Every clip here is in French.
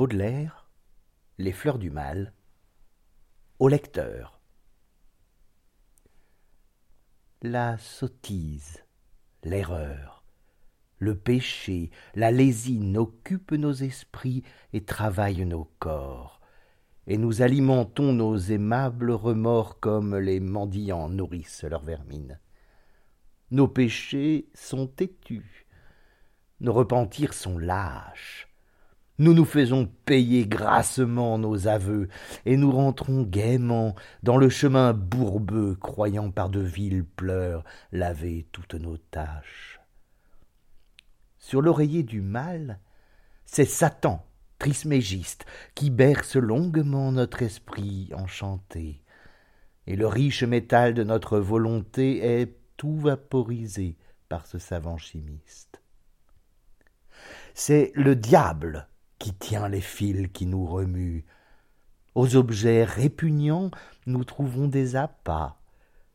Baudelaire, Les fleurs du mal, au lecteur. La sottise, l'erreur, le péché, la lésine occupent nos esprits et travaillent nos corps, et nous alimentons nos aimables remords comme les mendiants nourrissent leur vermine. Nos péchés sont têtus, nos repentirs sont lâches, nous nous faisons payer grassement nos aveux, et nous rentrons gaiement dans le chemin bourbeux, croyant par de vils pleurs laver toutes nos tâches. Sur l'oreiller du mal, c'est Satan, trismégiste, qui berce longuement notre esprit enchanté, et le riche métal de notre volonté est tout vaporisé par ce savant chimiste. C'est le diable qui tient les fils qui nous remuent. Aux objets répugnants, nous trouvons des appâts.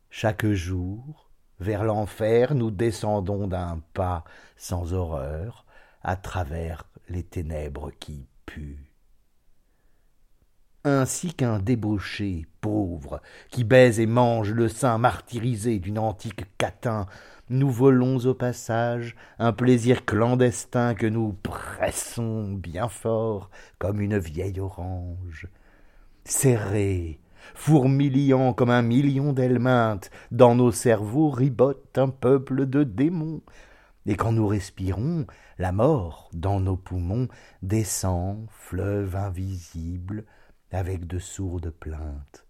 Chaque jour, vers l'enfer, nous descendons d'un pas sans horreur à travers les ténèbres qui puent. Ainsi qu'un débauché pauvre qui baise et mange le sein martyrisé d'une antique catin nous volons au passage un plaisir clandestin que nous pressons bien fort comme une vieille orange. Serré, fourmillant comme un million d'helminthes, dans nos cerveaux ribote un peuple de démons, et quand nous respirons, la mort dans nos poumons descend, fleuve invisible, avec de sourdes plaintes.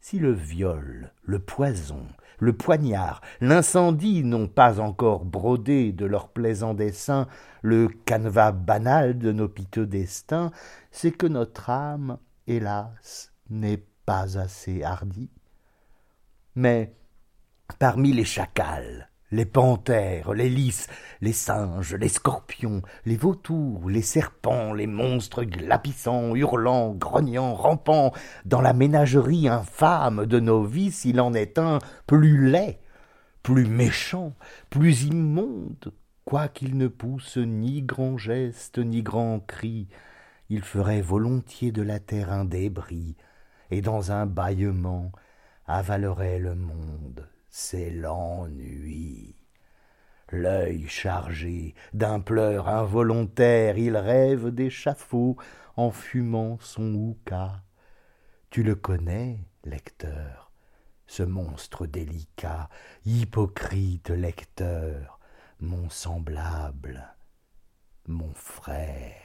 Si le viol, le poison, le poignard, l'incendie n'ont pas encore brodé de leurs plaisants dessins le canevas banal de nos piteux destins, c'est que notre âme, hélas, n'est pas assez hardie. Mais parmi les chacals, les panthères, les lys, les singes, les scorpions, les vautours, les serpents, les monstres glapissants, hurlants, grognants, rampants, dans la ménagerie infâme de nos vices, il en est un plus laid, plus méchant, plus immonde, quoiqu'il ne pousse ni grand geste, ni grand cri, il ferait volontiers de la terre un débris, et dans un bâillement avalerait le monde c'est l'ennui. L'œil chargé d'un pleur involontaire, il rêve d'échafaud en fumant son houka. Tu le connais, lecteur, ce monstre délicat, hypocrite lecteur, mon semblable, mon frère.